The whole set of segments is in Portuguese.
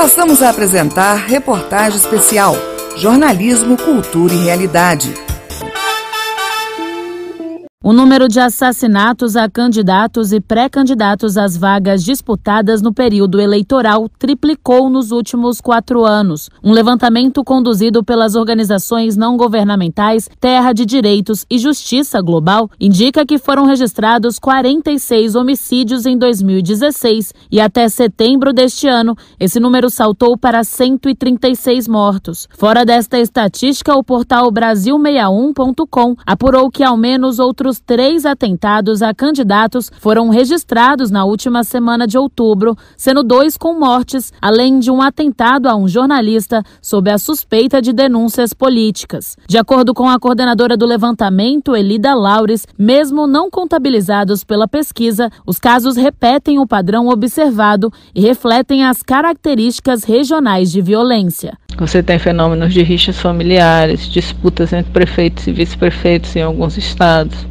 Passamos a apresentar reportagem especial Jornalismo, Cultura e Realidade. O número de assassinatos a candidatos e pré-candidatos às vagas disputadas no período eleitoral triplicou nos últimos quatro anos. Um levantamento conduzido pelas organizações não governamentais Terra de Direitos e Justiça Global indica que foram registrados 46 homicídios em 2016 e até setembro deste ano esse número saltou para 136 mortos. Fora desta estatística, o portal Brasil61.com apurou que ao menos outros outros três atentados a candidatos foram registrados na última semana de outubro, sendo dois com mortes, além de um atentado a um jornalista sob a suspeita de denúncias políticas. De acordo com a coordenadora do levantamento, Elida Laures, mesmo não contabilizados pela pesquisa, os casos repetem o padrão observado e refletem as características regionais de violência. Você tem fenômenos de rixas familiares, disputas entre prefeitos e vice-prefeitos em alguns estados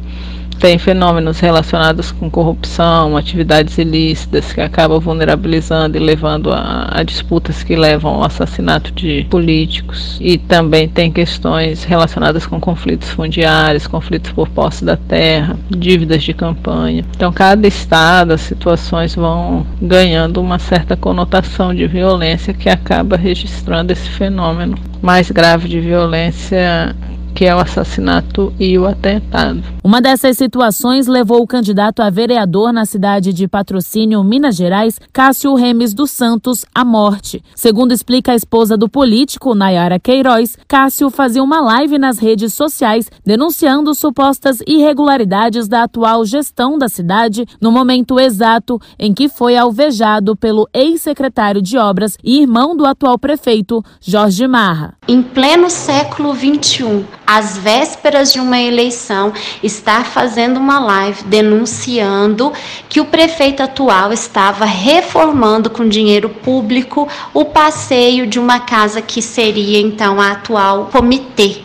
tem fenômenos relacionados com corrupção, atividades ilícitas que acabam vulnerabilizando e levando a, a, disputas que levam ao assassinato de políticos. E também tem questões relacionadas com conflitos fundiários, conflitos por posse da terra, dívidas de campanha. Então, cada estado, as situações vão ganhando uma certa conotação de violência que acaba registrando esse fenômeno mais grave de violência que é o assassinato e o atentado. Uma dessas situações levou o candidato a vereador na cidade de Patrocínio, Minas Gerais, Cássio Remes dos Santos, à morte. Segundo explica a esposa do político, Nayara Queiroz, Cássio fazia uma live nas redes sociais denunciando supostas irregularidades da atual gestão da cidade no momento exato em que foi alvejado pelo ex-secretário de Obras e irmão do atual prefeito, Jorge Marra. Em pleno século XXI, às vésperas de uma eleição, estar fazendo uma live denunciando que o prefeito atual estava reformando com dinheiro público o passeio de uma casa que seria então a atual comitê.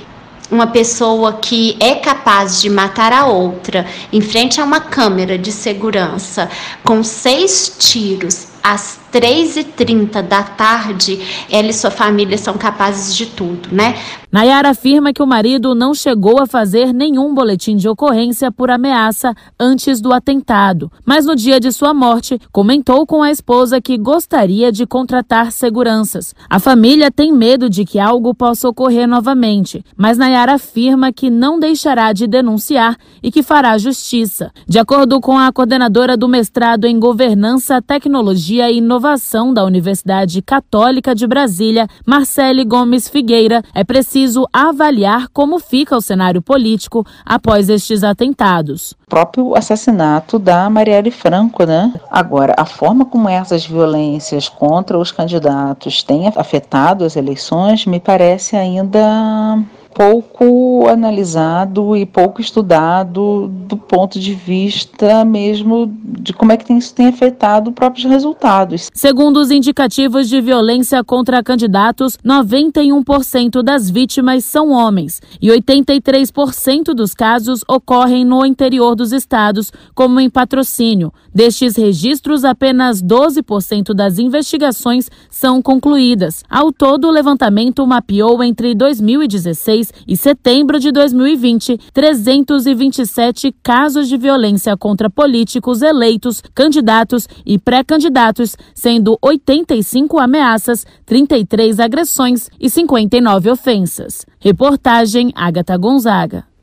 Uma pessoa que é capaz de matar a outra em frente a uma câmera de segurança. Com seis tiros às 3h30 da tarde, ela e sua família são capazes de tudo, né? Nayara afirma que o marido não chegou a fazer nenhum boletim de ocorrência por ameaça antes do atentado, mas no dia de sua morte comentou com a esposa que gostaria de contratar seguranças. A família tem medo de que algo possa ocorrer novamente, mas Nayara afirma que não deixará de denunciar e que fará justiça. De acordo com a coordenadora do mestrado em Governança, Tecnologia e Inovação, Inovação da Universidade Católica de Brasília, Marcele Gomes Figueira, é preciso avaliar como fica o cenário político após estes atentados. O próprio assassinato da Marielle Franco, né? Agora, a forma como essas violências contra os candidatos têm afetado as eleições me parece ainda pouco analisado e pouco estudado do ponto de vista mesmo de como é que isso tem afetado os próprios resultados. Segundo os indicativos de violência contra candidatos, 91% das vítimas são homens e 83% dos casos ocorrem no interior dos estados, como em patrocínio. Destes registros, apenas 12% das investigações são concluídas. Ao todo, o levantamento mapeou entre 2016 2016 e setembro de 2020, 327 casos de violência contra políticos eleitos, candidatos e pré-candidatos, sendo 85 ameaças, 33 agressões e 59 ofensas. Reportagem Agatha Gonzaga.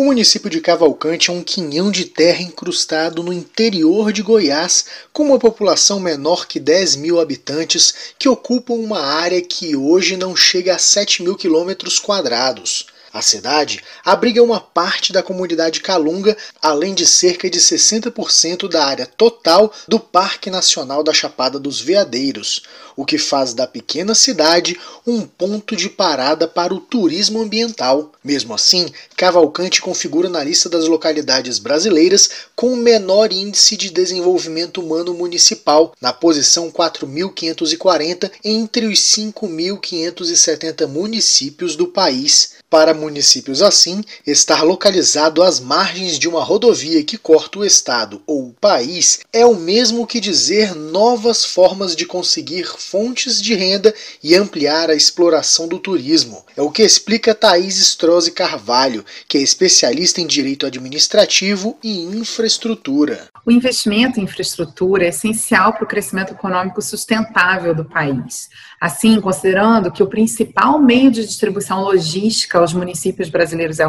O município de Cavalcante é um quinhão de terra incrustado no interior de Goiás, com uma população menor que 10 mil habitantes, que ocupam uma área que hoje não chega a 7 mil quilômetros quadrados. A cidade abriga uma parte da comunidade Calunga, além de cerca de 60% da área total do Parque Nacional da Chapada dos Veadeiros, o que faz da pequena cidade um ponto de parada para o turismo ambiental. Mesmo assim, Cavalcante configura na lista das localidades brasileiras com o menor índice de desenvolvimento humano municipal, na posição 4.540 entre os 5.570 municípios do país. Para municípios assim, estar localizado às margens de uma rodovia que corta o estado ou o país é o mesmo que dizer novas formas de conseguir fontes de renda e ampliar a exploração do turismo. É o que explica Thaís Strozzi Carvalho, que é especialista em direito administrativo e infraestrutura. O investimento em infraestrutura é essencial para o crescimento econômico sustentável do país. Assim, considerando que o principal meio de distribuição logística aos municípios brasileiros é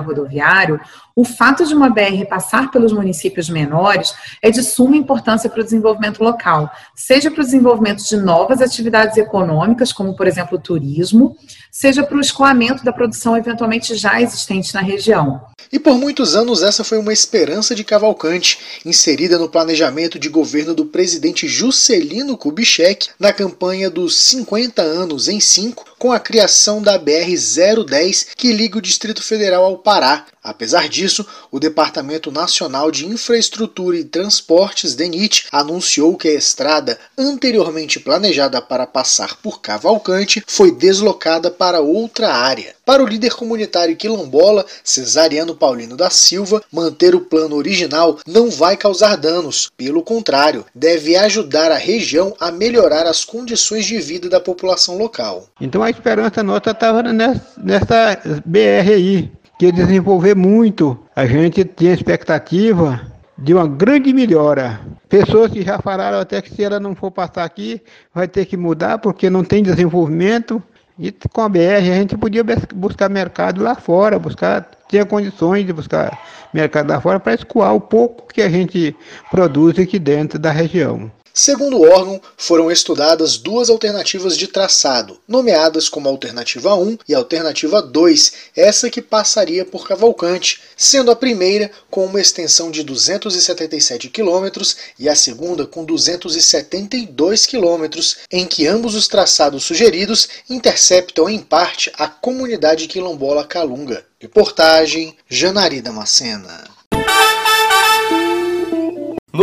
o fato de uma BR passar pelos municípios menores é de suma importância para o desenvolvimento local, seja para o desenvolvimento de novas atividades econômicas, como, por exemplo, o turismo, seja para o escoamento da produção eventualmente já existente na região. E por muitos anos essa foi uma esperança de Cavalcante, inserida no planejamento de governo do presidente Juscelino Kubitschek na campanha dos 50 anos em 5, com a criação da BR-010 que liga o Distrito Federal ao Pará. Apesar disso, o Departamento Nacional de Infraestrutura e Transportes, DENIT, anunciou que a estrada anteriormente planejada para passar por Cavalcante foi deslocada para outra área. Para o líder comunitário quilombola, Cesariano Paulino da Silva, manter o plano original não vai causar danos, pelo contrário, deve ajudar a região a melhorar as condições de vida da população local. Então a esperança nossa estava nessa BR aí, que desenvolver muito. A gente tinha expectativa de uma grande melhora. Pessoas que já falaram até que se ela não for passar aqui, vai ter que mudar porque não tem desenvolvimento. E com a BR a gente podia buscar mercado lá fora, buscar tinha condições de buscar mercado lá fora para escoar o pouco que a gente produz aqui dentro da região. Segundo o órgão, foram estudadas duas alternativas de traçado, nomeadas como Alternativa 1 e Alternativa 2, essa que passaria por Cavalcante, sendo a primeira com uma extensão de 277 km e a segunda com 272 km, em que ambos os traçados sugeridos interceptam em parte a comunidade quilombola Calunga. Reportagem Janari Macena.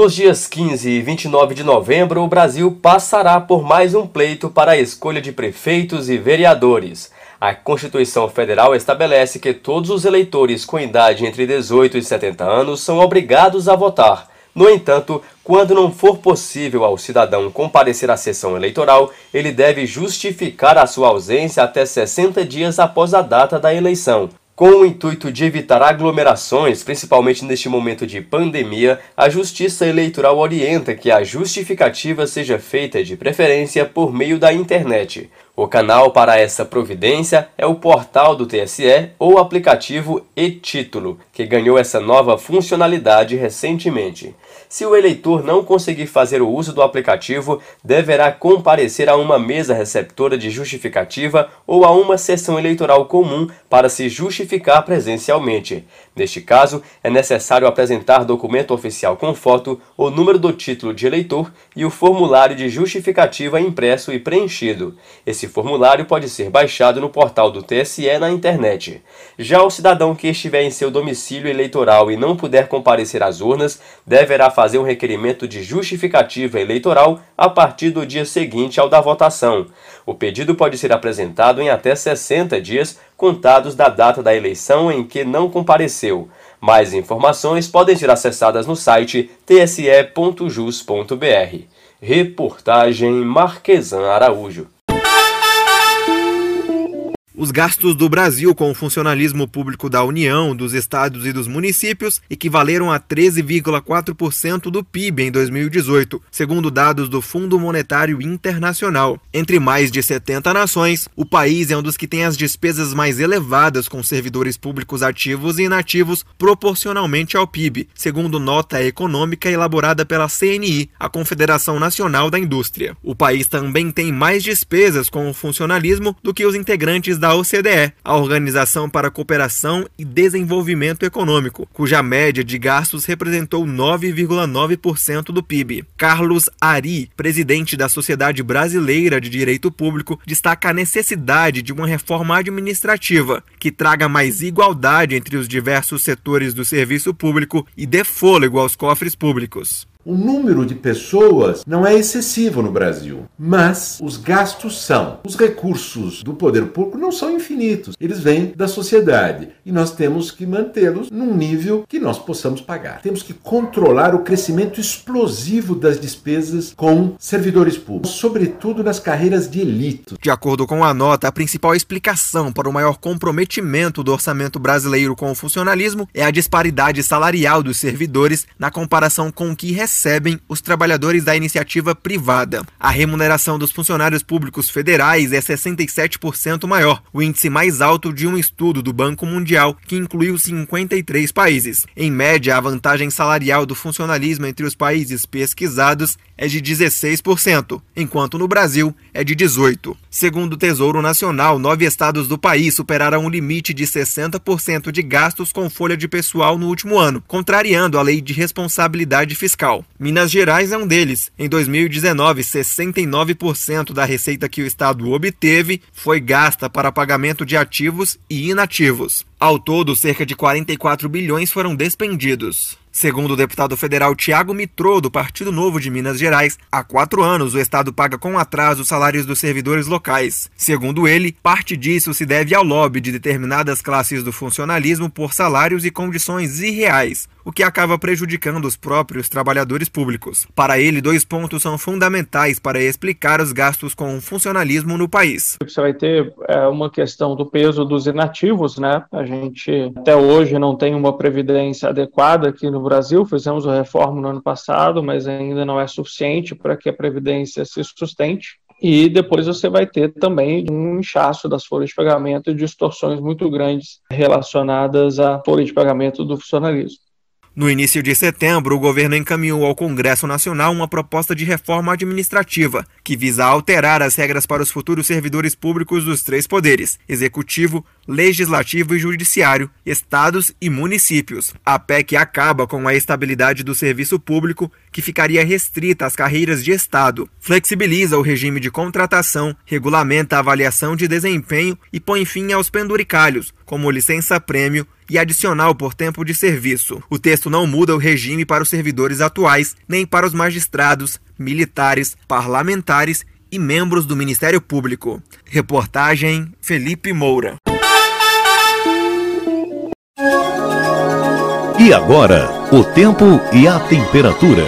Nos dias 15 e 29 de novembro, o Brasil passará por mais um pleito para a escolha de prefeitos e vereadores. A Constituição Federal estabelece que todos os eleitores com idade entre 18 e 70 anos são obrigados a votar. No entanto, quando não for possível ao cidadão comparecer à sessão eleitoral, ele deve justificar a sua ausência até 60 dias após a data da eleição. Com o intuito de evitar aglomerações, principalmente neste momento de pandemia, a Justiça Eleitoral orienta que a justificativa seja feita de preferência por meio da internet. O canal para essa providência é o portal do TSE ou o aplicativo e-Título, que ganhou essa nova funcionalidade recentemente. Se o eleitor não conseguir fazer o uso do aplicativo, deverá comparecer a uma mesa receptora de justificativa ou a uma sessão eleitoral comum para se justificar presencialmente. Neste caso, é necessário apresentar documento oficial com foto, o número do título de eleitor e o formulário de justificativa impresso e preenchido. Esse formulário pode ser baixado no portal do TSE na internet. Já o cidadão que estiver em seu domicílio eleitoral e não puder comparecer às urnas, deverá fazer um requerimento de justificativa eleitoral a partir do dia seguinte ao da votação. O pedido pode ser apresentado em até 60 dias contados da data da eleição em que não compareceu. Mais informações podem ser acessadas no site tse.jus.br. Reportagem Marquesan Araújo. Os gastos do Brasil com o funcionalismo público da União, dos estados e dos municípios equivaleram a 13,4% do PIB em 2018, segundo dados do Fundo Monetário Internacional. Entre mais de 70 nações, o país é um dos que tem as despesas mais elevadas com servidores públicos ativos e inativos proporcionalmente ao PIB, segundo nota econômica elaborada pela CNI, a Confederação Nacional da Indústria. O país também tem mais despesas com o funcionalismo do que os integrantes da da OCDE, a Organização para a Cooperação e Desenvolvimento Econômico, cuja média de gastos representou 9,9% do PIB. Carlos Ari, presidente da Sociedade Brasileira de Direito Público, destaca a necessidade de uma reforma administrativa que traga mais igualdade entre os diversos setores do serviço público e dê fôlego aos cofres públicos. O número de pessoas não é excessivo no Brasil, mas os gastos são. Os recursos do poder público não são infinitos, eles vêm da sociedade e nós temos que mantê-los num nível que nós possamos pagar. Temos que controlar o crescimento explosivo das despesas com servidores públicos, sobretudo nas carreiras de elite. De acordo com a nota, a principal explicação para o maior comprometimento do orçamento brasileiro com o funcionalismo é a disparidade salarial dos servidores na comparação com o que recebem os trabalhadores da iniciativa privada. A remuneração dos funcionários públicos federais é 67% maior, o índice mais alto de um estudo do Banco Mundial, que incluiu 53 países. Em média, a vantagem salarial do funcionalismo entre os países pesquisados é de 16%, enquanto no Brasil é de 18%. Segundo o Tesouro Nacional, nove estados do país superaram o limite de 60% de gastos com folha de pessoal no último ano, contrariando a lei de responsabilidade fiscal. Minas Gerais é um deles. Em 2019, 69% da receita que o estado obteve foi gasta para pagamento de ativos e inativos. Ao todo, cerca de 44 bilhões foram despendidos. Segundo o deputado federal Tiago Mitrô, do Partido Novo de Minas Gerais, há quatro anos o Estado paga com atraso os salários dos servidores locais. Segundo ele, parte disso se deve ao lobby de determinadas classes do funcionalismo por salários e condições irreais, o que acaba prejudicando os próprios trabalhadores públicos. Para ele, dois pontos são fundamentais para explicar os gastos com o funcionalismo no país. Você vai ter é, uma questão do peso dos inativos, né? A gente até hoje não tem uma previdência adequada aqui no Brasil, fizemos a reforma no ano passado, mas ainda não é suficiente para que a Previdência se sustente. E depois você vai ter também um inchaço das folhas de pagamento e distorções muito grandes relacionadas à folha de pagamento do funcionalismo. No início de setembro, o governo encaminhou ao Congresso Nacional uma proposta de reforma administrativa que visa alterar as regras para os futuros servidores públicos dos três poderes: executivo, legislativo e judiciário, estados e municípios. A PEC acaba com a estabilidade do serviço público, que ficaria restrita às carreiras de estado, flexibiliza o regime de contratação, regulamenta a avaliação de desempenho e põe fim aos penduricalhos, como licença-prêmio e adicional por tempo de serviço. O texto não muda o regime para os servidores atuais, nem para os magistrados, militares, parlamentares e membros do Ministério Público. Reportagem Felipe Moura. E agora, o tempo e a temperatura.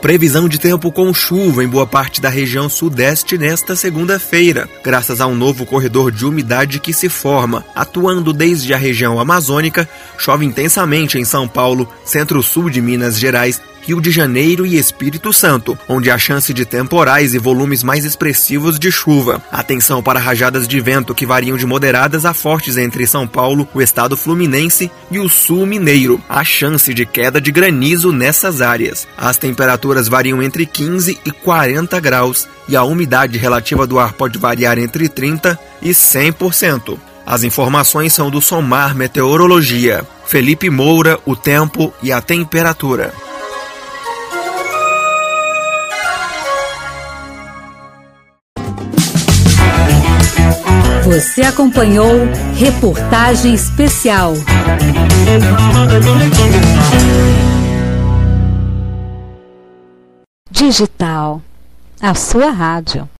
Previsão de tempo com chuva em boa parte da região sudeste nesta segunda-feira, graças a um novo corredor de umidade que se forma. Atuando desde a região amazônica, chove intensamente em São Paulo, centro-sul de Minas Gerais Rio de Janeiro e Espírito Santo, onde há chance de temporais e volumes mais expressivos de chuva. Atenção para rajadas de vento que variam de moderadas a fortes entre São Paulo, o estado fluminense e o sul mineiro. Há chance de queda de granizo nessas áreas. As temperaturas variam entre 15 e 40 graus e a umidade relativa do ar pode variar entre 30 e 100%. As informações são do Somar Meteorologia. Felipe Moura, o tempo e a temperatura. Você acompanhou reportagem especial. Digital, a sua rádio.